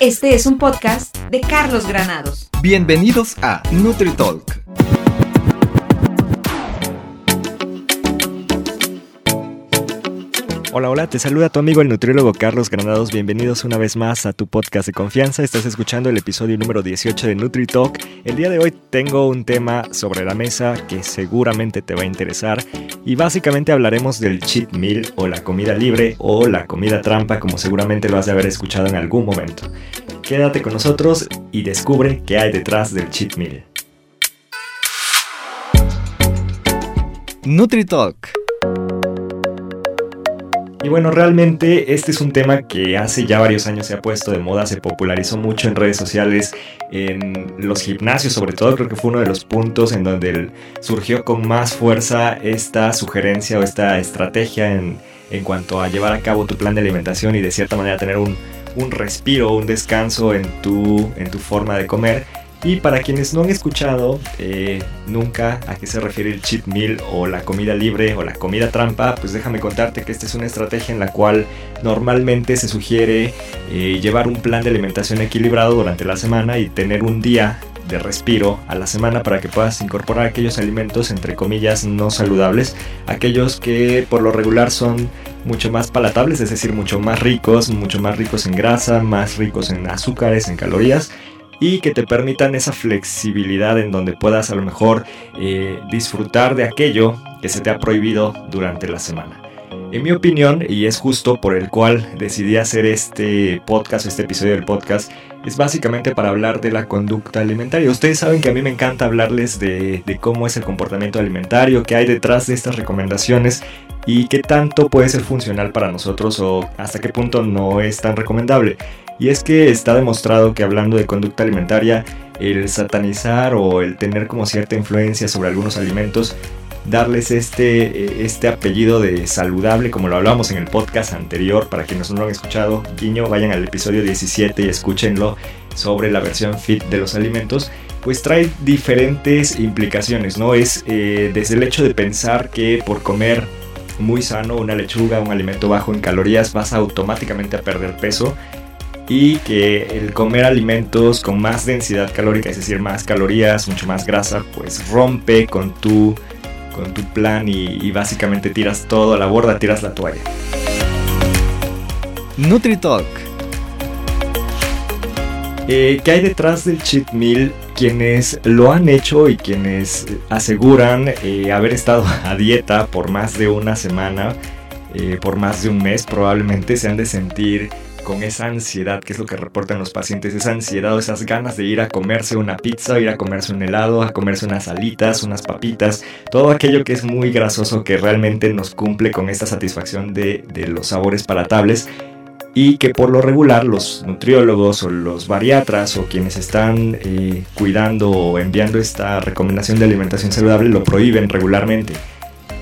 Este es un podcast de Carlos Granados. Bienvenidos a NutriTalk. Hola, hola, te saluda tu amigo el nutriólogo Carlos Granados. Bienvenidos una vez más a tu podcast de confianza. Estás escuchando el episodio número 18 de NutriTalk. El día de hoy tengo un tema sobre la mesa que seguramente te va a interesar y básicamente hablaremos del cheat meal o la comida libre o la comida trampa como seguramente lo has de haber escuchado en algún momento. Quédate con nosotros y descubre qué hay detrás del cheat meal. NutriTalk. Y bueno, realmente este es un tema que hace ya varios años se ha puesto de moda, se popularizó mucho en redes sociales, en los gimnasios sobre todo, creo que fue uno de los puntos en donde surgió con más fuerza esta sugerencia o esta estrategia en, en cuanto a llevar a cabo tu plan de alimentación y de cierta manera tener un, un respiro, un descanso en tu, en tu forma de comer. Y para quienes no han escuchado eh, nunca a qué se refiere el cheat meal o la comida libre o la comida trampa, pues déjame contarte que esta es una estrategia en la cual normalmente se sugiere eh, llevar un plan de alimentación equilibrado durante la semana y tener un día de respiro a la semana para que puedas incorporar aquellos alimentos entre comillas no saludables, aquellos que por lo regular son mucho más palatables, es decir, mucho más ricos, mucho más ricos en grasa, más ricos en azúcares, en calorías y que te permitan esa flexibilidad en donde puedas a lo mejor eh, disfrutar de aquello que se te ha prohibido durante la semana. En mi opinión, y es justo por el cual decidí hacer este podcast, este episodio del podcast, es básicamente para hablar de la conducta alimentaria. Ustedes saben que a mí me encanta hablarles de, de cómo es el comportamiento alimentario, qué hay detrás de estas recomendaciones y qué tanto puede ser funcional para nosotros o hasta qué punto no es tan recomendable. Y es que está demostrado que hablando de conducta alimentaria, el satanizar o el tener como cierta influencia sobre algunos alimentos, darles este, este apellido de saludable, como lo hablábamos en el podcast anterior, para quienes no lo han escuchado, guiño, vayan al episodio 17 y escúchenlo sobre la versión fit de los alimentos, pues trae diferentes implicaciones, ¿no? Es eh, desde el hecho de pensar que por comer muy sano, una lechuga, un alimento bajo en calorías, vas automáticamente a perder peso y que el comer alimentos con más densidad calórica, es decir, más calorías, mucho más grasa, pues rompe con tu, con tu plan y, básicamente tiras todo a la borda, tiras la toalla. NutriTalk. Eh, ¿Qué hay detrás del cheat meal? Quienes lo han hecho y quienes aseguran eh, haber estado a dieta por más de una semana, eh, por más de un mes, probablemente se han de sentir con esa ansiedad, que es lo que reportan los pacientes, esa ansiedad esas ganas de ir a comerse una pizza, ir a comerse un helado, a comerse unas alitas, unas papitas, todo aquello que es muy grasoso que realmente nos cumple con esta satisfacción de, los sabores palatables y que por lo regular los nutriólogos o los bariatras o quienes están eh, cuidando o enviando esta recomendación de alimentación saludable lo prohíben regularmente.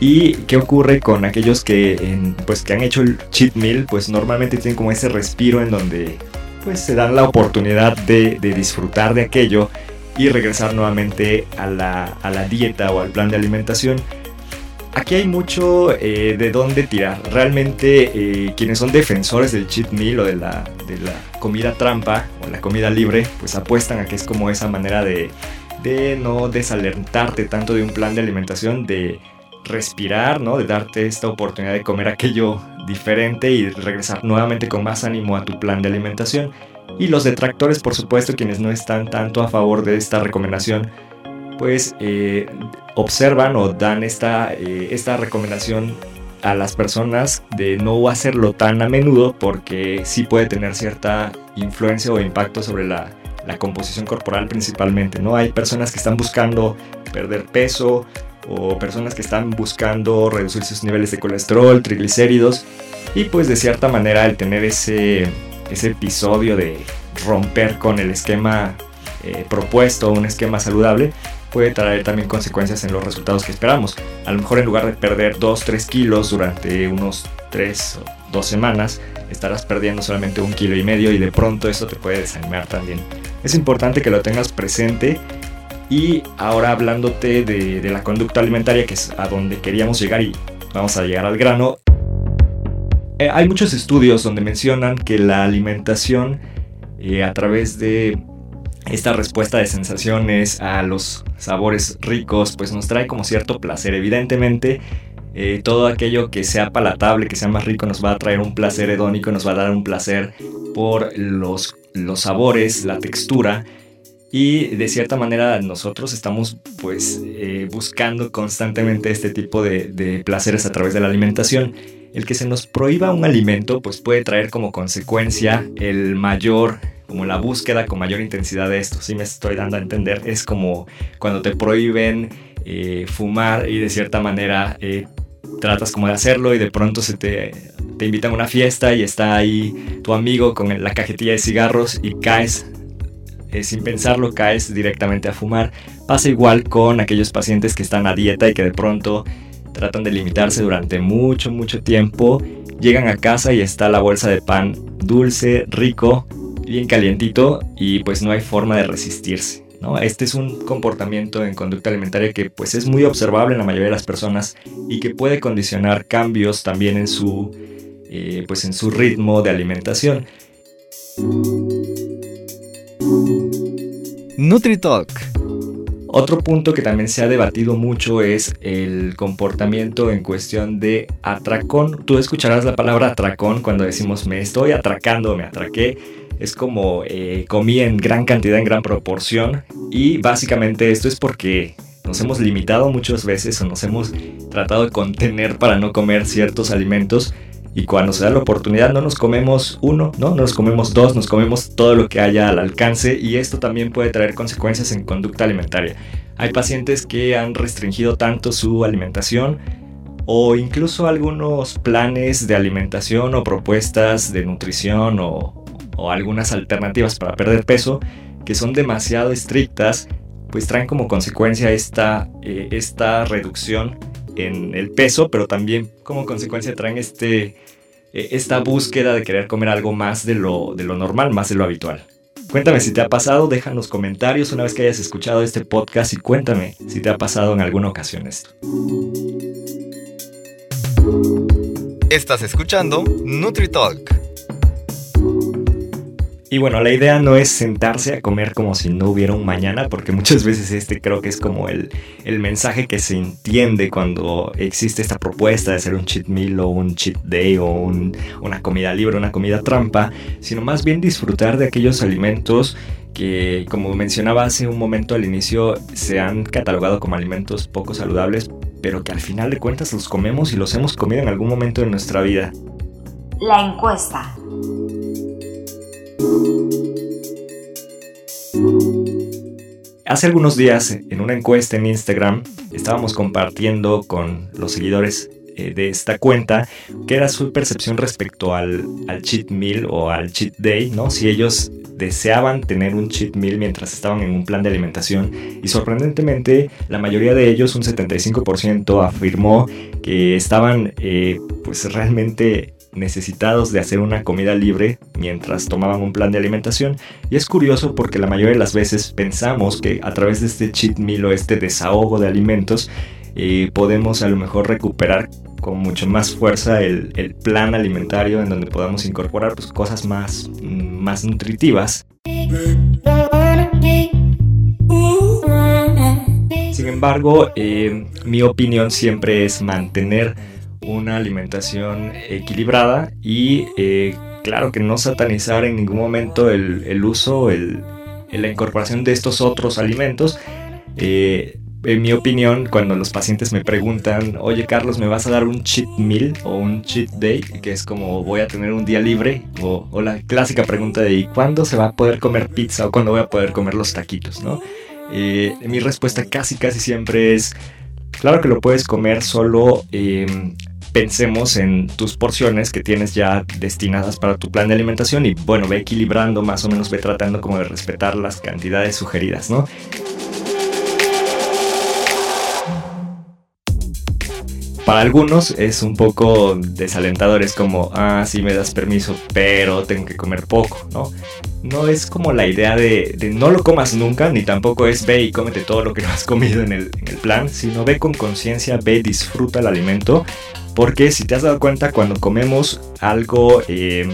¿Y qué ocurre con aquellos que, pues, que han hecho el cheat meal? Pues normalmente tienen como ese respiro en donde pues, se dan la oportunidad de, disfrutar de aquello y regresar nuevamente a la, dieta o al plan de alimentación. Aquí hay mucho eh, de dónde tirar. Realmente eh, quienes son defensores del cheat meal o de la, de la comida trampa o la comida libre, pues apuestan a que es como esa manera de, de no desalentarte tanto de un plan de alimentación, de respirar, ¿no? De darte esta oportunidad de comer aquello diferente y regresar nuevamente con más ánimo a tu plan de alimentación. Y los detractores, por supuesto, quienes no están tanto a favor de esta recomendación, pues eh, observan o dan esta, eh, esta recomendación a las personas de no hacerlo tan a menudo porque sí puede tener cierta influencia o impacto sobre la, la composición corporal principalmente, ¿no? Hay personas que están buscando perder peso, o personas que están buscando reducir sus niveles de colesterol, triglicéridos y pues de cierta manera el tener ese, ese episodio de romper con el esquema eh, propuesto, un esquema saludable, puede traer también consecuencias en los resultados que esperamos. A lo mejor en lugar de perder 2-3 kilos durante unos 3 o 2 semanas, estarás perdiendo solamente un kilo y medio y de pronto eso te puede desanimar también. Es importante que lo tengas presente y ahora hablándote de, la conducta alimentaria, que es a donde queríamos llegar y vamos a llegar al grano. Eh, hay muchos estudios donde mencionan que la alimentación eh, a través de esta respuesta de sensaciones a los sabores ricos, pues nos trae como cierto placer. Evidentemente, eh, todo aquello que sea palatable, que sea más rico, nos va a traer un placer hedónico, nos va a dar un placer por los, los sabores, la textura. Y de cierta manera nosotros estamos pues eh, buscando constantemente este tipo de, placeres a través de la alimentación. El que se nos prohíba un alimento pues puede traer como consecuencia el mayor como la búsqueda con mayor intensidad de esto, si me estoy dando a entender, es como cuando te prohíben eh, fumar y de cierta manera eh, tratas como de hacerlo y de pronto se te, te invitan a una fiesta y está ahí tu amigo con la cajetilla de cigarros y caes, eh, sin pensarlo, caes directamente a fumar. Pasa igual con aquellos pacientes que están a dieta y que de pronto tratan de limitarse durante mucho, mucho tiempo. Llegan a casa y está la bolsa de pan dulce, rico, bien calientito y pues no hay forma de resistirse. ¿no? Este es un comportamiento en conducta alimentaria que pues es muy observable en la mayoría de las personas y que puede condicionar cambios también en su, eh, pues en su ritmo de alimentación. NutriTalk. Otro punto que también se ha debatido mucho es el comportamiento en cuestión de atracón. Tú escucharás la palabra atracón cuando decimos me estoy atracando, me atraqué es como eh, comí en gran cantidad, en gran proporción. Y básicamente esto es porque nos hemos limitado muchas veces o nos hemos tratado de contener para no comer ciertos alimentos. Y cuando se da la oportunidad no nos comemos uno, ¿no? nos comemos dos, nos comemos todo lo que haya al alcance y esto también puede traer consecuencias en conducta alimentaria. Hay pacientes que han restringido tanto su alimentación o incluso algunos planes de alimentación o propuestas de nutrición o, o algunas alternativas para perder peso que son demasiado estrictas, pues traen como consecuencia esta, eh, esta reducción en el peso, pero también como consecuencia traen este, eh, esta búsqueda de querer comer algo más de lo, de lo normal, más de lo habitual. Cuéntame si te ha pasado, deja en los comentarios una vez que hayas escuchado este podcast y cuéntame si te ha pasado en alguna ocasión esto. Estás escuchando NutriTalk y bueno, la idea no es sentarse a comer como si no hubiera un mañana, porque muchas veces este creo que es como el, mensaje que se entiende cuando existe esta propuesta de hacer un cheat meal o un cheat day o una comida libre, una comida trampa, sino más bien disfrutar de aquellos alimentos que, como mencionaba hace un momento al inicio, se han catalogado como alimentos poco saludables, pero que al final de cuentas los comemos y los hemos comido en algún momento de nuestra vida. La encuesta. Hace algunos días, en una encuesta en Instagram, estábamos compartiendo con los seguidores eh, de esta cuenta que era su percepción respecto al, cheat meal o al cheat day, ¿no? Si ellos deseaban tener un cheat meal mientras estaban en un plan de alimentación y sorprendentemente la mayoría de ellos, un 75%, afirmó que estaban eh, pues realmente necesitados de hacer una comida libre mientras tomaban un plan de alimentación. Y es curioso porque la mayoría de las veces pensamos que a través de este cheat meal o este desahogo de alimentos eh, podemos a lo mejor recuperar con mucho más fuerza el, plan alimentario en donde podamos incorporar pues, cosas más, más nutritivas. Sin embargo, eh, mi opinión siempre es mantener una alimentación equilibrada y eh, claro que no satanizar en ningún momento el, uso, el, la incorporación de estos otros alimentos. Eh, en mi opinión, cuando los pacientes me preguntan, oye Carlos, ¿me vas a dar un cheat meal o un cheat day? Que es como voy a tener un día libre. O, la clásica pregunta de ¿y cuándo se va a poder comer pizza o cuándo voy a poder comer los taquitos? ¿no? Eh, mi respuesta casi casi siempre es, claro que lo puedes comer solo em, pensemos en tus porciones que tienes ya destinadas para tu plan de alimentación y bueno, ve equilibrando más o menos, ve tratando como de respetar las cantidades sugeridas, ¿no? Para algunos es un poco desalentador, es como, ah, sí me das permiso, pero tengo que comer poco, ¿no? No es como la idea de, no lo comas nunca, ni tampoco es ve y cómete todo lo que no has comido en el, el plan, sino ve con conciencia, ve, disfruta el alimento porque si te has dado cuenta, cuando comemos algo eh,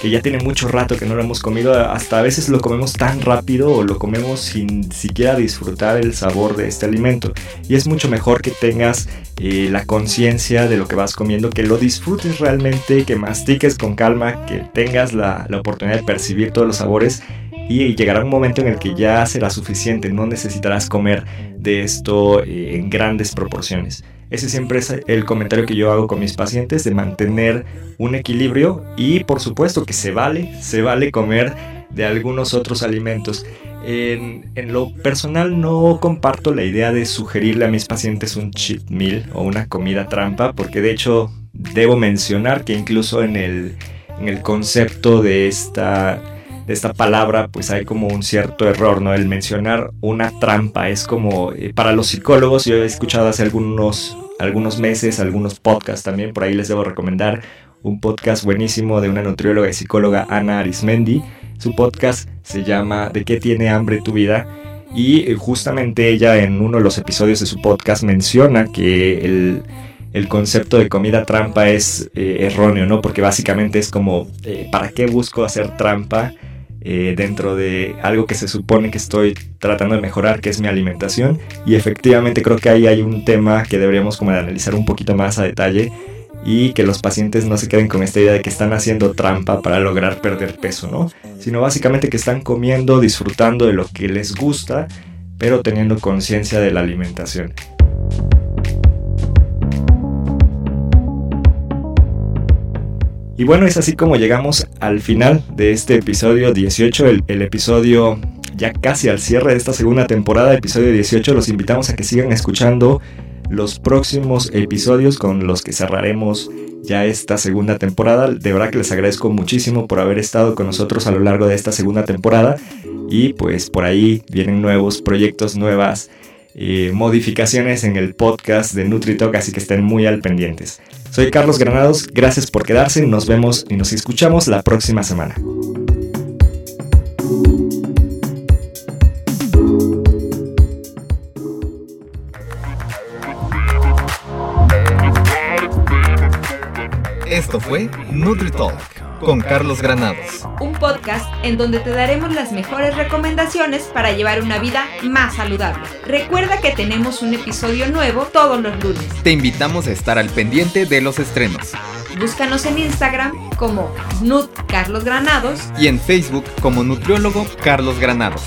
que ya tiene mucho rato que no lo hemos comido, hasta a veces lo comemos tan rápido o lo comemos sin siquiera disfrutar el sabor de este alimento. Y es mucho mejor que tengas eh, la conciencia de lo que vas comiendo, que lo disfrutes realmente, que mastiques con calma, que tengas la, la oportunidad de percibir todos los sabores y llegará un momento en el que ya será suficiente, no necesitarás comer de esto eh, en grandes proporciones. Ese siempre es el comentario que yo hago con mis pacientes de mantener un equilibrio y por supuesto que se vale, se vale comer de algunos otros alimentos. En, en, lo personal no comparto la idea de sugerirle a mis pacientes un cheat meal o una comida trampa porque de hecho debo mencionar que incluso en el, en el concepto de esta esta palabra, pues hay como un cierto error, ¿no? El mencionar una trampa es como, eh, para los psicólogos, yo he escuchado hace algunos, algunos meses, algunos podcasts también, por ahí les debo recomendar un podcast buenísimo de una nutrióloga y psicóloga, Ana Arismendi. Su podcast se llama ¿De qué tiene hambre tu vida? Y eh, justamente ella en uno de los episodios de su podcast menciona que el, el concepto de comida trampa es eh, erróneo, ¿no? Porque básicamente es como, ¿para qué busco hacer trampa? Eh, dentro de algo que se supone que estoy tratando de mejorar, que es mi alimentación. Y efectivamente creo que ahí hay un tema que deberíamos como analizar un poquito más a detalle y que los pacientes no se queden con esta idea de que están haciendo trampa para lograr perder peso, ¿no? Sino básicamente que están comiendo, disfrutando de lo que les gusta, pero teniendo conciencia de la alimentación. Y bueno, es así como llegamos al final de este episodio 18, el, episodio ya casi al cierre de esta segunda temporada, episodio 18. Los invitamos a que sigan escuchando los próximos episodios con los que cerraremos ya esta segunda temporada. De verdad que les agradezco muchísimo por haber estado con nosotros a lo largo de esta segunda temporada. Y pues por ahí vienen nuevos proyectos, nuevas eh, modificaciones en el podcast de NutriTalk, así que estén muy al pendientes. Soy Carlos Granados, gracias por quedarse, nos vemos y nos escuchamos la próxima semana. Esto fue NutriTalk con Carlos Granados. Un podcast en donde te daremos las mejores recomendaciones para llevar una vida más saludable. Recuerda que tenemos un episodio nuevo todos los lunes. Te invitamos a estar al pendiente de los estrenos. Búscanos en Instagram como Nut Carlos Granados y en Facebook como Nutriólogo Carlos Granados.